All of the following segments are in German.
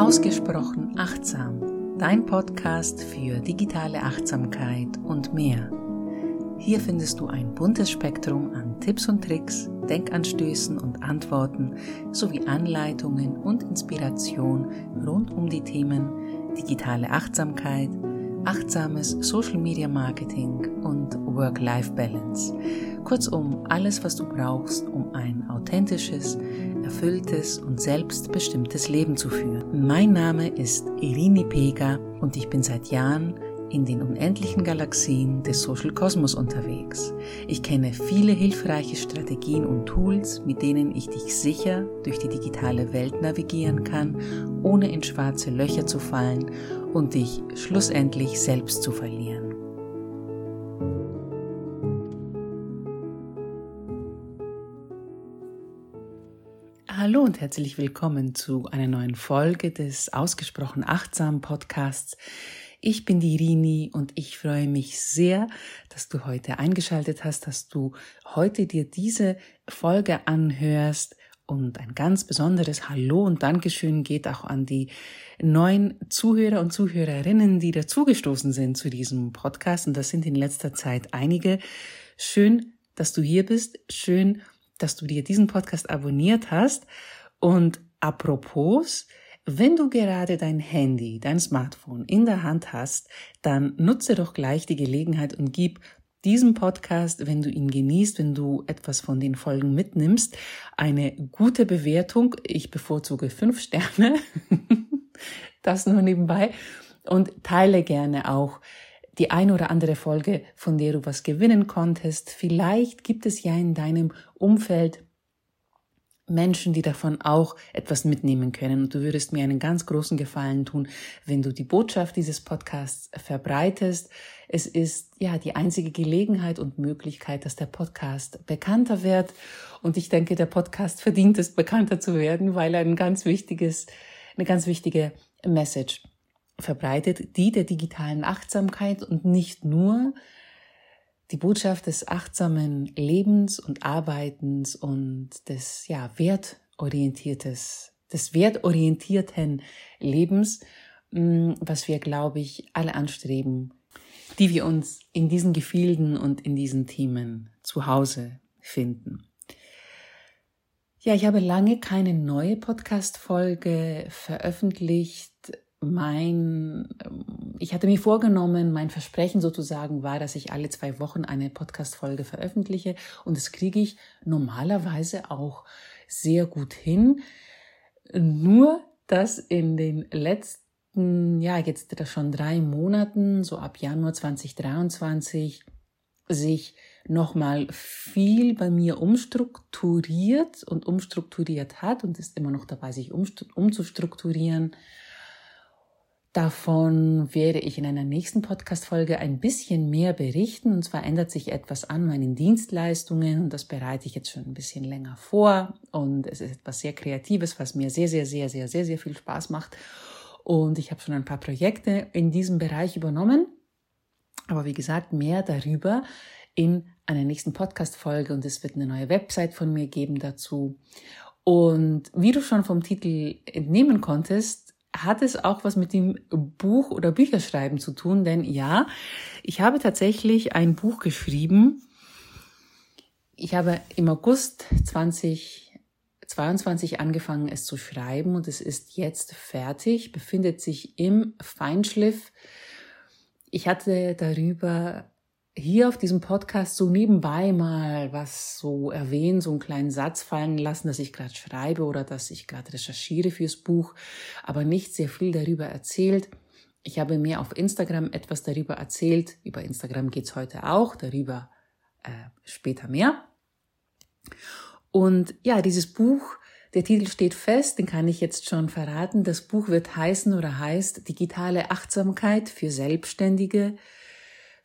Ausgesprochen achtsam, dein Podcast für digitale Achtsamkeit und mehr. Hier findest du ein buntes Spektrum an Tipps und Tricks, Denkanstößen und Antworten sowie Anleitungen und Inspiration rund um die Themen digitale Achtsamkeit, achtsames Social Media Marketing und Work-Life-Balance. Kurzum, alles, was du brauchst, um ein authentisches, erfülltes und selbstbestimmtes Leben zu führen. Mein Name ist Irini Pega und ich bin seit Jahren in den unendlichen Galaxien des Social Kosmos unterwegs. Ich kenne viele hilfreiche Strategien und Tools, mit denen ich dich sicher durch die digitale Welt navigieren kann, ohne in schwarze Löcher zu fallen und dich schlussendlich selbst zu verlieren. Hallo und herzlich willkommen zu einer neuen Folge des Ausgesprochen Achtsam Podcasts. Ich bin die Rini und ich freue mich sehr, dass du heute eingeschaltet hast, dass du heute dir diese Folge anhörst. Und ein ganz besonderes Hallo und Dankeschön geht auch an die neuen Zuhörer und Zuhörerinnen, die dazugestoßen sind zu diesem Podcast. Und das sind in letzter Zeit einige. Schön, dass du hier bist. Schön, dass du dir diesen Podcast abonniert hast. Und apropos, wenn du gerade dein Handy, dein Smartphone in der Hand hast, dann nutze doch gleich die Gelegenheit und gib diesem Podcast, wenn du ihn genießt, wenn du etwas von den Folgen mitnimmst, eine gute Bewertung. Ich bevorzuge fünf Sterne. das nur nebenbei. Und teile gerne auch die ein oder andere Folge, von der du was gewinnen konntest. Vielleicht gibt es ja in deinem Umfeld Menschen, die davon auch etwas mitnehmen können. Und du würdest mir einen ganz großen Gefallen tun, wenn du die Botschaft dieses Podcasts verbreitest. Es ist ja die einzige Gelegenheit und Möglichkeit, dass der Podcast bekannter wird. Und ich denke, der Podcast verdient es, bekannter zu werden, weil er ein ganz wichtiges, eine ganz wichtige Message verbreitet, die der digitalen Achtsamkeit und nicht nur die Botschaft des achtsamen Lebens und Arbeitens und des ja wertorientiertes des wertorientierten Lebens, mm, was wir glaube ich alle anstreben, die wir uns in diesen Gefilden und in diesen Themen zu Hause finden. Ja, ich habe lange keine neue Podcast Folge veröffentlicht mein, ähm, ich hatte mir vorgenommen, mein Versprechen sozusagen war, dass ich alle zwei Wochen eine Podcast-Folge veröffentliche und das kriege ich normalerweise auch sehr gut hin. Nur, dass in den letzten, ja, jetzt schon drei Monaten, so ab Januar 2023, sich nochmal viel bei mir umstrukturiert und umstrukturiert hat und ist immer noch dabei, sich umzustrukturieren Davon werde ich in einer nächsten Podcast-Folge ein bisschen mehr berichten. Und zwar ändert sich etwas an meinen Dienstleistungen und das bereite ich jetzt schon ein bisschen länger vor. Und es ist etwas sehr Kreatives, was mir sehr, sehr, sehr, sehr, sehr, sehr viel Spaß macht. Und ich habe schon ein paar Projekte in diesem Bereich übernommen. Aber wie gesagt, mehr darüber in einer nächsten Podcast-Folge und es wird eine neue Website von mir geben dazu. Und wie du schon vom Titel entnehmen konntest, hat es auch was mit dem Buch oder Bücherschreiben zu tun, denn ja, ich habe tatsächlich ein Buch geschrieben. Ich habe im August 2022 angefangen, es zu schreiben und es ist jetzt fertig, befindet sich im Feinschliff. Ich hatte darüber hier auf diesem Podcast so nebenbei mal was so erwähnen, so einen kleinen Satz fallen lassen, dass ich gerade schreibe oder dass ich gerade recherchiere fürs Buch, aber nicht sehr viel darüber erzählt. Ich habe mir auf Instagram etwas darüber erzählt. Über Instagram geht's heute auch, darüber äh, später mehr. Und ja, dieses Buch, der Titel steht fest, den kann ich jetzt schon verraten. Das Buch wird heißen oder heißt Digitale Achtsamkeit für Selbstständige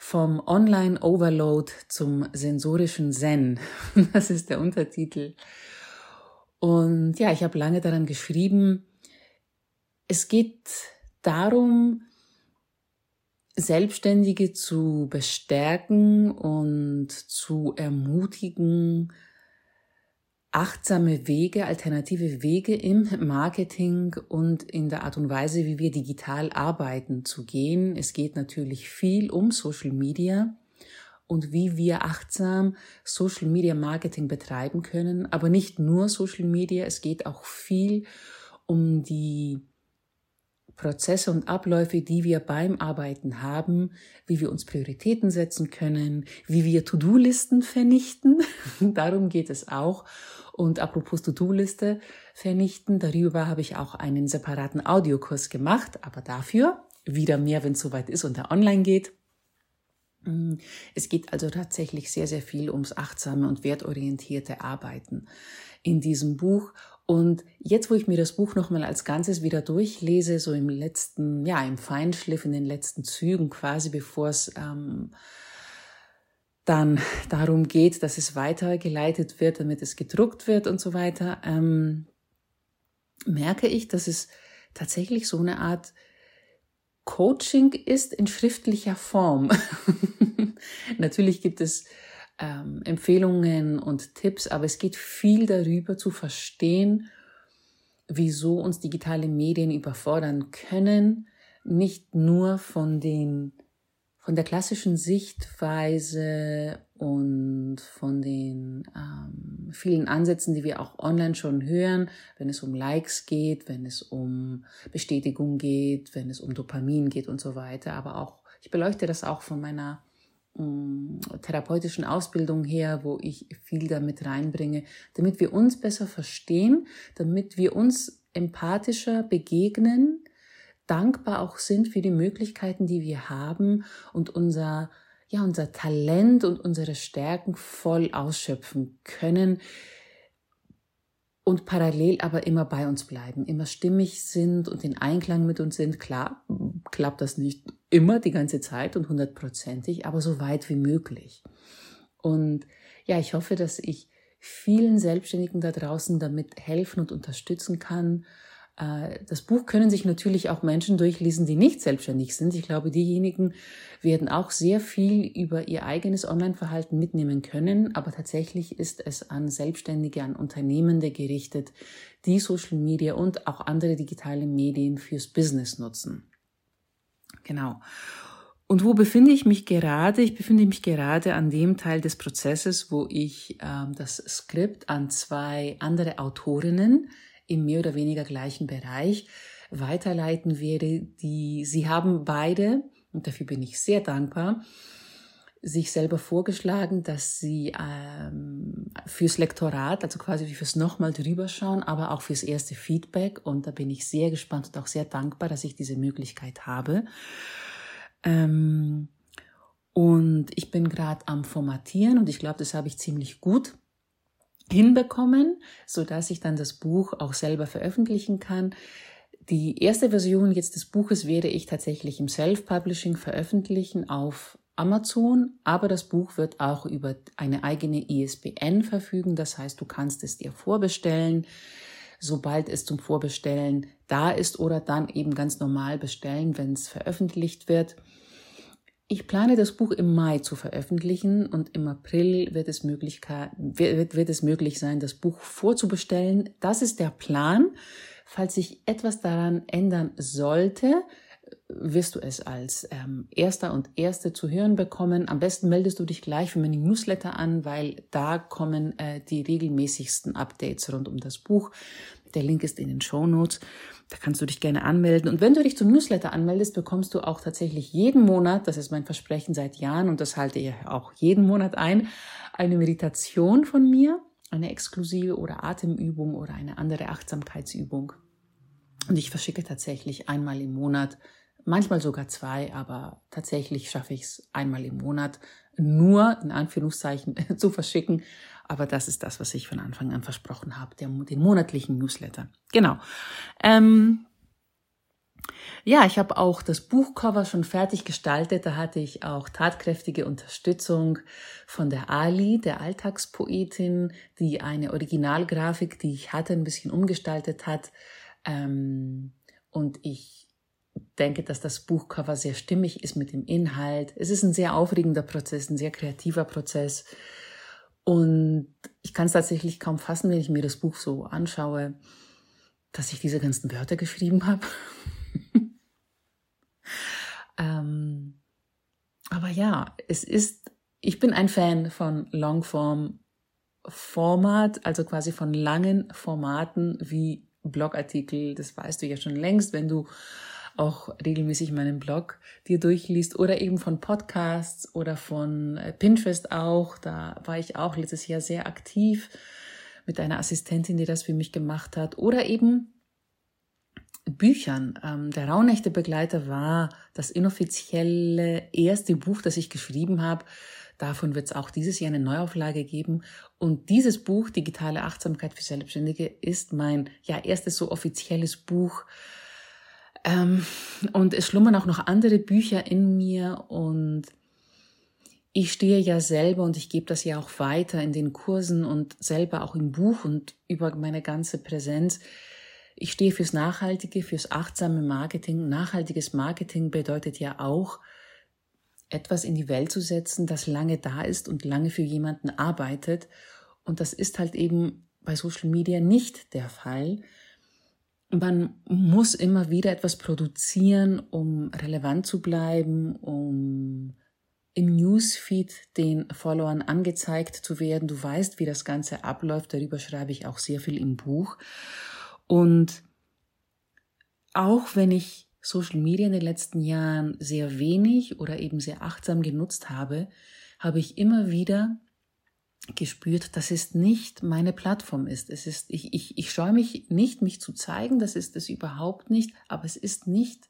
vom Online-Overload zum sensorischen Zen. Das ist der Untertitel. Und ja, ich habe lange daran geschrieben. Es geht darum, Selbstständige zu bestärken und zu ermutigen, achtsame Wege, alternative Wege im Marketing und in der Art und Weise, wie wir digital arbeiten, zu gehen. Es geht natürlich viel um Social Media und wie wir achtsam Social Media Marketing betreiben können. Aber nicht nur Social Media, es geht auch viel um die Prozesse und Abläufe, die wir beim Arbeiten haben, wie wir uns Prioritäten setzen können, wie wir To-Do-Listen vernichten. Darum geht es auch. Und apropos To-Do-Liste vernichten, darüber habe ich auch einen separaten Audiokurs gemacht, aber dafür wieder mehr, wenn es soweit ist und er online geht. Mm, es geht also tatsächlich sehr, sehr viel ums achtsame und wertorientierte Arbeiten in diesem Buch. Und jetzt, wo ich mir das Buch nochmal als Ganzes wieder durchlese, so im letzten, ja, im Feinschliff, in den letzten Zügen quasi, bevor es ähm, dann darum geht, dass es weitergeleitet wird, damit es gedruckt wird und so weiter, ähm, merke ich, dass es tatsächlich so eine Art Coaching ist in schriftlicher Form. Natürlich gibt es ähm, Empfehlungen und Tipps, aber es geht viel darüber zu verstehen, wieso uns digitale Medien überfordern können, nicht nur von den von der klassischen Sichtweise und von den ähm, vielen Ansätzen, die wir auch online schon hören, wenn es um Likes geht, wenn es um Bestätigung geht, wenn es um Dopamin geht und so weiter. Aber auch, ich beleuchte das auch von meiner ähm, therapeutischen Ausbildung her, wo ich viel damit reinbringe, damit wir uns besser verstehen, damit wir uns empathischer begegnen, dankbar auch sind für die Möglichkeiten, die wir haben und unser, ja, unser Talent und unsere Stärken voll ausschöpfen können und parallel aber immer bei uns bleiben, immer stimmig sind und in Einklang mit uns sind. Klar, klappt das nicht immer die ganze Zeit und hundertprozentig, aber so weit wie möglich. Und ja, ich hoffe, dass ich vielen Selbstständigen da draußen damit helfen und unterstützen kann, das Buch können sich natürlich auch Menschen durchlesen, die nicht selbstständig sind. Ich glaube, diejenigen werden auch sehr viel über ihr eigenes Online-Verhalten mitnehmen können, aber tatsächlich ist es an Selbstständige, an Unternehmende gerichtet, die Social Media und auch andere digitale Medien fürs Business nutzen. Genau. Und wo befinde ich mich gerade? Ich befinde mich gerade an dem Teil des Prozesses, wo ich ähm, das Skript an zwei andere Autorinnen im mehr oder weniger gleichen Bereich weiterleiten werde, die sie haben beide, und dafür bin ich sehr dankbar, sich selber vorgeschlagen, dass sie ähm, fürs Lektorat, also quasi fürs nochmal drüber schauen, aber auch fürs erste Feedback. Und da bin ich sehr gespannt und auch sehr dankbar, dass ich diese Möglichkeit habe. Ähm, und ich bin gerade am Formatieren und ich glaube, das habe ich ziemlich gut hinbekommen, so dass ich dann das Buch auch selber veröffentlichen kann. Die erste Version jetzt des Buches werde ich tatsächlich im Self-Publishing veröffentlichen auf Amazon, aber das Buch wird auch über eine eigene ISBN verfügen. Das heißt, du kannst es dir vorbestellen, sobald es zum Vorbestellen da ist oder dann eben ganz normal bestellen, wenn es veröffentlicht wird. Ich plane das Buch im Mai zu veröffentlichen und im April wird es, Möglichkeit, wird, wird es möglich sein, das Buch vorzubestellen. Das ist der Plan. Falls sich etwas daran ändern sollte, wirst du es als ähm, Erster und Erste zu hören bekommen. Am besten meldest du dich gleich für meine Newsletter an, weil da kommen äh, die regelmäßigsten Updates rund um das Buch. Der Link ist in den Show Notes. Da kannst du dich gerne anmelden. Und wenn du dich zum Newsletter anmeldest, bekommst du auch tatsächlich jeden Monat, das ist mein Versprechen seit Jahren und das halte ich auch jeden Monat ein, eine Meditation von mir, eine exklusive oder Atemübung oder eine andere Achtsamkeitsübung. Und ich verschicke tatsächlich einmal im Monat, manchmal sogar zwei, aber tatsächlich schaffe ich es einmal im Monat nur in Anführungszeichen zu verschicken. Aber das ist das, was ich von Anfang an versprochen habe, der, den monatlichen Newsletter. Genau. Ähm, ja, ich habe auch das Buchcover schon fertig gestaltet. Da hatte ich auch tatkräftige Unterstützung von der Ali, der Alltagspoetin, die eine Originalgrafik, die ich hatte, ein bisschen umgestaltet hat. Ähm, und ich denke, dass das Buchcover sehr stimmig ist mit dem Inhalt. Es ist ein sehr aufregender Prozess, ein sehr kreativer Prozess. Und ich kann es tatsächlich kaum fassen, wenn ich mir das Buch so anschaue, dass ich diese ganzen Wörter geschrieben habe. ähm, aber ja, es ist, ich bin ein Fan von Longform Format, also quasi von langen Formaten wie Blogartikel. Das weißt du ja schon längst, wenn du auch regelmäßig meinen Blog dir durchliest oder eben von Podcasts oder von äh, Pinterest auch. Da war ich auch letztes Jahr sehr aktiv mit einer Assistentin, die das für mich gemacht hat. Oder eben Büchern. Ähm, der Rauhnächte Begleiter war das inoffizielle erste Buch, das ich geschrieben habe. Davon wird es auch dieses Jahr eine Neuauflage geben. Und dieses Buch, Digitale Achtsamkeit für Selbstständige, ist mein ja erstes so offizielles Buch. Ähm, und es schlummern auch noch andere Bücher in mir und ich stehe ja selber und ich gebe das ja auch weiter in den Kursen und selber auch im Buch und über meine ganze Präsenz ich stehe fürs Nachhaltige, fürs achtsame Marketing. Nachhaltiges Marketing bedeutet ja auch, etwas in die Welt zu setzen, das lange da ist und lange für jemanden arbeitet. Und das ist halt eben bei Social Media nicht der Fall. Man muss immer wieder etwas produzieren, um relevant zu bleiben, um im Newsfeed den Followern angezeigt zu werden. Du weißt, wie das Ganze abläuft. Darüber schreibe ich auch sehr viel im Buch. Und auch wenn ich Social Media in den letzten Jahren sehr wenig oder eben sehr achtsam genutzt habe, habe ich immer wieder gespürt, dass es nicht meine Plattform ist. Es ist, ich, ich, ich scheue mich nicht, mich zu zeigen, das ist es überhaupt nicht, aber es ist nicht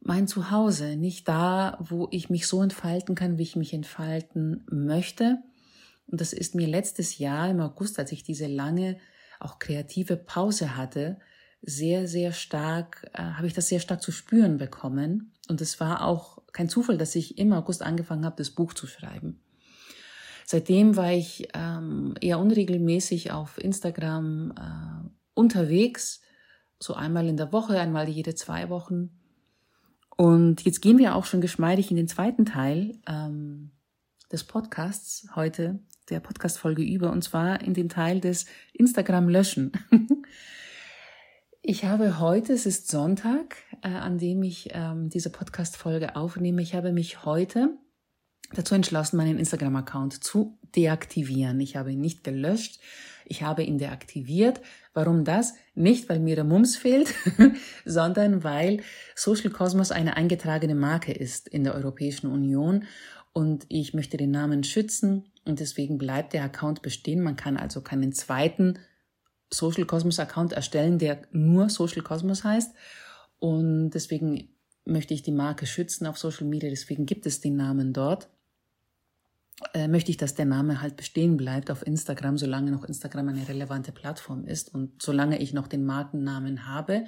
mein Zuhause, nicht da, wo ich mich so entfalten kann, wie ich mich entfalten möchte. Und das ist mir letztes Jahr im August, als ich diese lange auch kreative Pause hatte, sehr, sehr stark, äh, habe ich das sehr stark zu spüren bekommen. Und es war auch kein Zufall, dass ich im August angefangen habe, das Buch zu schreiben. Seitdem war ich ähm, eher unregelmäßig auf Instagram äh, unterwegs, so einmal in der Woche, einmal jede zwei Wochen. Und jetzt gehen wir auch schon geschmeidig in den zweiten Teil ähm, des Podcasts heute der Podcast-Folge über, und zwar in den Teil des Instagram-Löschen. ich habe heute, es ist Sonntag, äh, an dem ich ähm, diese Podcast-Folge aufnehme, ich habe mich heute dazu entschlossen, meinen Instagram-Account zu deaktivieren. Ich habe ihn nicht gelöscht, ich habe ihn deaktiviert. Warum das? Nicht, weil mir der Mums fehlt, sondern weil Social Cosmos eine eingetragene Marke ist in der Europäischen Union und ich möchte den Namen schützen und deswegen bleibt der Account bestehen. Man kann also keinen zweiten Social Cosmos Account erstellen, der nur Social Cosmos heißt. Und deswegen möchte ich die Marke schützen auf Social Media. Deswegen gibt es den Namen dort. Äh, möchte ich, dass der Name halt bestehen bleibt auf Instagram, solange noch Instagram eine relevante Plattform ist und solange ich noch den Markennamen habe.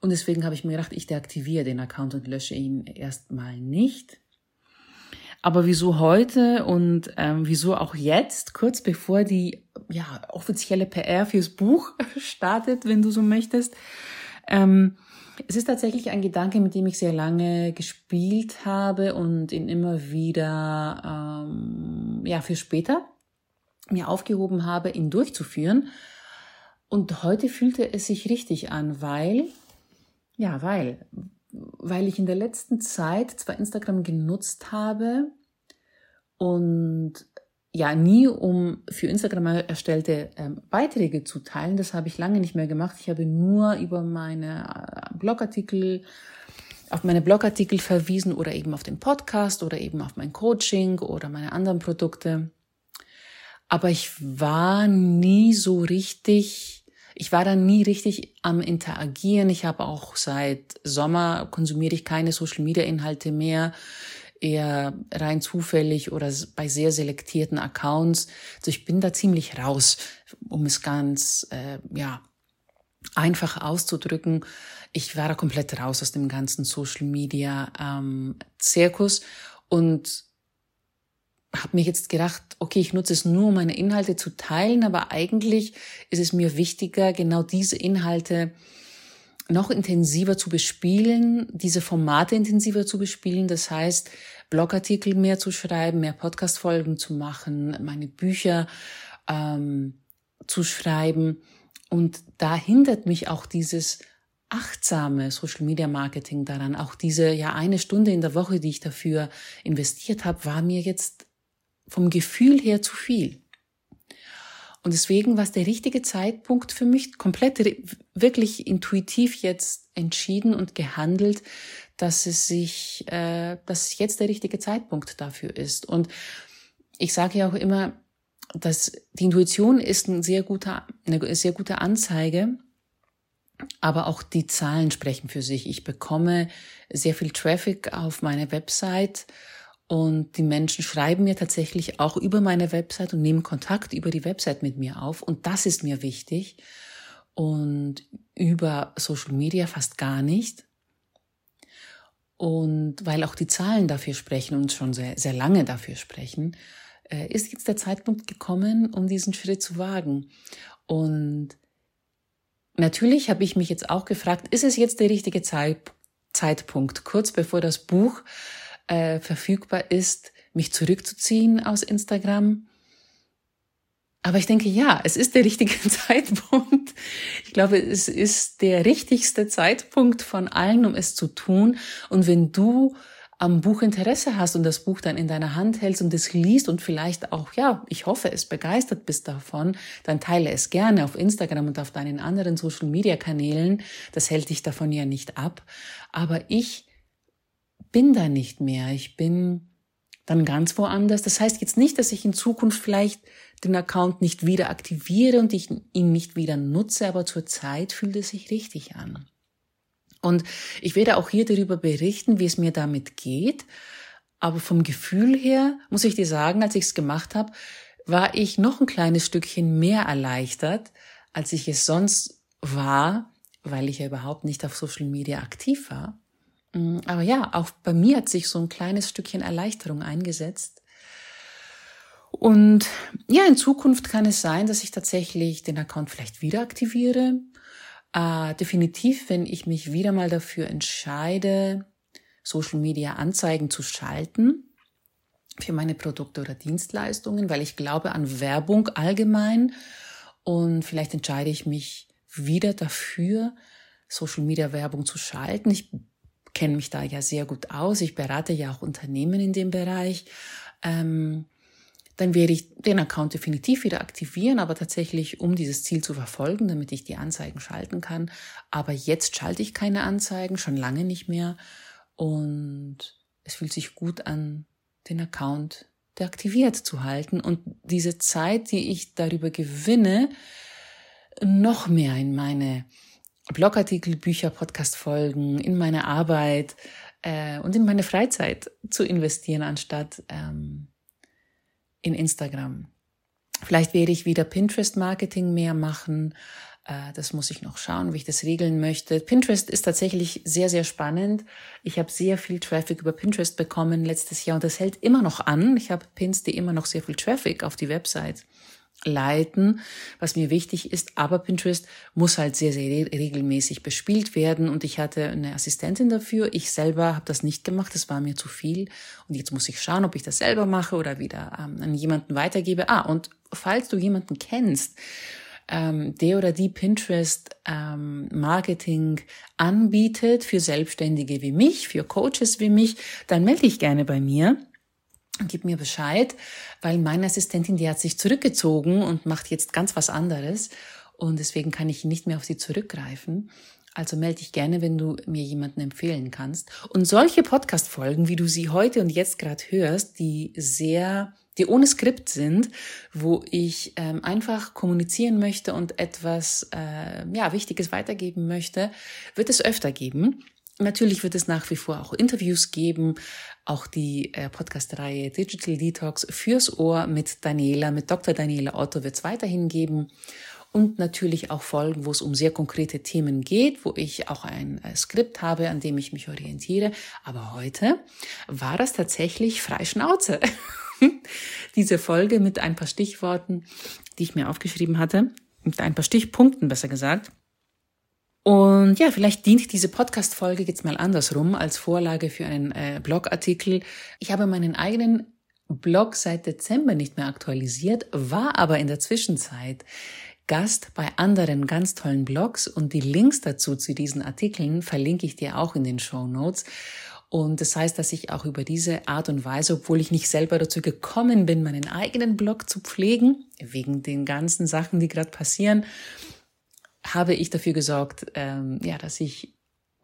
Und deswegen habe ich mir gedacht, ich deaktiviere den Account und lösche ihn erstmal nicht. Aber wieso heute und ähm, wieso auch jetzt, kurz bevor die ja, offizielle PR fürs Buch startet, wenn du so möchtest? Ähm, es ist tatsächlich ein Gedanke, mit dem ich sehr lange gespielt habe und ihn immer wieder ähm, ja für später mir aufgehoben habe, ihn durchzuführen. Und heute fühlte es sich richtig an, weil ja, weil weil ich in der letzten Zeit zwar Instagram genutzt habe und ja, nie um für Instagram erstellte ähm, Beiträge zu teilen. Das habe ich lange nicht mehr gemacht. Ich habe nur über meine äh, Blogartikel, auf meine Blogartikel verwiesen oder eben auf den Podcast oder eben auf mein Coaching oder meine anderen Produkte. Aber ich war nie so richtig ich war dann nie richtig am Interagieren. Ich habe auch seit Sommer konsumiere ich keine Social Media Inhalte mehr, eher rein zufällig oder bei sehr selektierten Accounts. Also ich bin da ziemlich raus, um es ganz äh, ja einfach auszudrücken. Ich war da komplett raus aus dem ganzen Social Media ähm, Zirkus und habe mir jetzt gedacht, okay, ich nutze es nur, um meine Inhalte zu teilen, aber eigentlich ist es mir wichtiger, genau diese Inhalte noch intensiver zu bespielen, diese Formate intensiver zu bespielen. Das heißt, Blogartikel mehr zu schreiben, mehr Podcast-Folgen zu machen, meine Bücher ähm, zu schreiben. Und da hindert mich auch dieses achtsame Social Media Marketing daran. Auch diese ja eine Stunde in der Woche, die ich dafür investiert habe, war mir jetzt vom Gefühl her zu viel. Und deswegen war es der richtige Zeitpunkt für mich, komplett wirklich intuitiv jetzt entschieden und gehandelt, dass es sich, äh, dass jetzt der richtige Zeitpunkt dafür ist. Und ich sage ja auch immer, dass die Intuition ist ein sehr guter, eine sehr gute Anzeige, aber auch die Zahlen sprechen für sich. Ich bekomme sehr viel Traffic auf meine Website und die Menschen schreiben mir tatsächlich auch über meine Website und nehmen Kontakt über die Website mit mir auf. Und das ist mir wichtig. Und über Social Media fast gar nicht. Und weil auch die Zahlen dafür sprechen und schon sehr, sehr lange dafür sprechen, äh, ist jetzt der Zeitpunkt gekommen, um diesen Schritt zu wagen. Und natürlich habe ich mich jetzt auch gefragt, ist es jetzt der richtige Zeit, Zeitpunkt, kurz bevor das Buch äh, verfügbar ist, mich zurückzuziehen aus Instagram? Aber ich denke, ja, es ist der richtige Zeitpunkt. Ich glaube, es ist der richtigste Zeitpunkt von allen, um es zu tun. Und wenn du am Buch Interesse hast und das Buch dann in deiner Hand hältst und es liest und vielleicht auch, ja, ich hoffe, es begeistert bist davon, dann teile es gerne auf Instagram und auf deinen anderen Social Media Kanälen. Das hält dich davon ja nicht ab. Aber ich bin da nicht mehr. Ich bin dann ganz woanders. Das heißt jetzt nicht, dass ich in Zukunft vielleicht den Account nicht wieder aktiviere und ich ihn nicht wieder nutze, aber zurzeit fühlt es sich richtig an. Und ich werde auch hier darüber berichten, wie es mir damit geht. Aber vom Gefühl her, muss ich dir sagen, als ich es gemacht habe, war ich noch ein kleines Stückchen mehr erleichtert, als ich es sonst war, weil ich ja überhaupt nicht auf Social Media aktiv war. Mm, aber ja, auch bei mir hat sich so ein kleines Stückchen Erleichterung eingesetzt. Und ja, in Zukunft kann es sein, dass ich tatsächlich den Account vielleicht wieder aktiviere. Äh, definitiv, wenn ich mich wieder mal dafür entscheide, Social Media Anzeigen zu schalten für meine Produkte oder Dienstleistungen, weil ich glaube an Werbung allgemein und vielleicht entscheide ich mich wieder dafür, Social Media Werbung zu schalten. Ich kenne mich da ja sehr gut aus. Ich berate ja auch Unternehmen in dem Bereich. Ähm, dann werde ich den Account definitiv wieder aktivieren, aber tatsächlich, um dieses Ziel zu verfolgen, damit ich die Anzeigen schalten kann. Aber jetzt schalte ich keine Anzeigen, schon lange nicht mehr. Und es fühlt sich gut an, den Account deaktiviert zu halten und diese Zeit, die ich darüber gewinne, noch mehr in meine Blogartikel, Bücher, Podcast-Folgen, in meine Arbeit äh, und in meine Freizeit zu investieren, anstatt ähm, in Instagram. Vielleicht werde ich wieder Pinterest-Marketing mehr machen. Äh, das muss ich noch schauen, wie ich das regeln möchte. Pinterest ist tatsächlich sehr, sehr spannend. Ich habe sehr viel Traffic über Pinterest bekommen letztes Jahr und das hält immer noch an. Ich habe Pins, die immer noch sehr viel Traffic auf die Website leiten, was mir wichtig ist. Aber Pinterest muss halt sehr, sehr regelmäßig bespielt werden und ich hatte eine Assistentin dafür. Ich selber habe das nicht gemacht, das war mir zu viel. Und jetzt muss ich schauen, ob ich das selber mache oder wieder ähm, an jemanden weitergebe. Ah, und falls du jemanden kennst, ähm, der oder die Pinterest ähm, Marketing anbietet für Selbstständige wie mich, für Coaches wie mich, dann melde dich gerne bei mir gib mir Bescheid, weil meine Assistentin, die hat sich zurückgezogen und macht jetzt ganz was anderes und deswegen kann ich nicht mehr auf sie zurückgreifen. Also melde dich gerne, wenn du mir jemanden empfehlen kannst. Und solche Podcast-Folgen, wie du sie heute und jetzt gerade hörst, die sehr, die ohne Skript sind, wo ich ähm, einfach kommunizieren möchte und etwas äh, ja Wichtiges weitergeben möchte, wird es öfter geben. Natürlich wird es nach wie vor auch Interviews geben, auch die äh, Podcast-Reihe Digital Detox fürs Ohr mit Daniela, mit Dr. Daniela Otto wird es weiterhin geben und natürlich auch Folgen, wo es um sehr konkrete Themen geht, wo ich auch ein äh, Skript habe, an dem ich mich orientiere. Aber heute war das tatsächlich Freischnauze. Diese Folge mit ein paar Stichworten, die ich mir aufgeschrieben hatte, mit ein paar Stichpunkten besser gesagt. Und ja, vielleicht dient diese Podcast-Folge jetzt mal andersrum als Vorlage für einen äh, Blogartikel. Ich habe meinen eigenen Blog seit Dezember nicht mehr aktualisiert, war aber in der Zwischenzeit Gast bei anderen ganz tollen Blogs und die Links dazu zu diesen Artikeln verlinke ich dir auch in den Show Notes. Und das heißt, dass ich auch über diese Art und Weise, obwohl ich nicht selber dazu gekommen bin, meinen eigenen Blog zu pflegen, wegen den ganzen Sachen, die gerade passieren, habe ich dafür gesorgt, ähm, ja, dass ich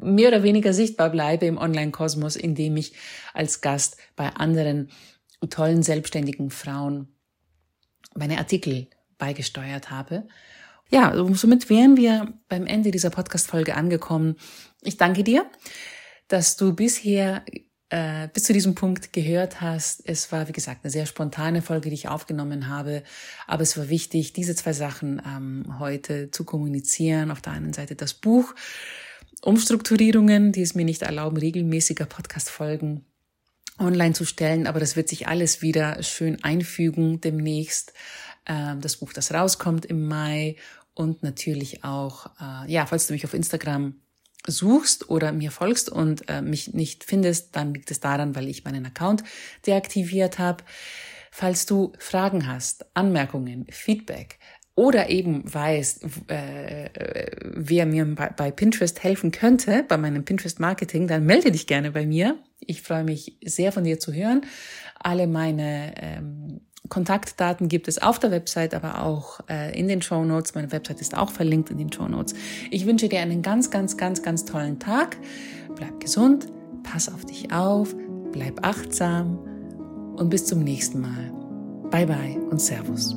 mehr oder weniger sichtbar bleibe im Online-Kosmos, indem ich als Gast bei anderen tollen selbstständigen Frauen meine Artikel beigesteuert habe. Ja, somit wären wir beim Ende dieser Podcast-Folge angekommen. Ich danke dir, dass du bisher äh, bis zu diesem Punkt gehört hast. Es war, wie gesagt, eine sehr spontane Folge, die ich aufgenommen habe. Aber es war wichtig, diese zwei Sachen ähm, heute zu kommunizieren. Auf der einen Seite das Buch, Umstrukturierungen, die es mir nicht erlauben, regelmäßiger Podcast-Folgen online zu stellen. Aber das wird sich alles wieder schön einfügen demnächst. Ähm, das Buch, das rauskommt im Mai und natürlich auch, äh, ja, falls du mich auf Instagram suchst oder mir folgst und äh, mich nicht findest, dann liegt es daran, weil ich meinen Account deaktiviert habe. Falls du Fragen hast, Anmerkungen, Feedback oder eben weißt, äh, wer mir bei, bei Pinterest helfen könnte, bei meinem Pinterest-Marketing, dann melde dich gerne bei mir. Ich freue mich sehr von dir zu hören. Alle meine ähm, Kontaktdaten gibt es auf der Website, aber auch äh, in den Show Notes. Meine Website ist auch verlinkt in den Show Notes. Ich wünsche dir einen ganz, ganz, ganz, ganz tollen Tag. Bleib gesund, pass auf dich auf, bleib achtsam und bis zum nächsten Mal. Bye bye und Servus.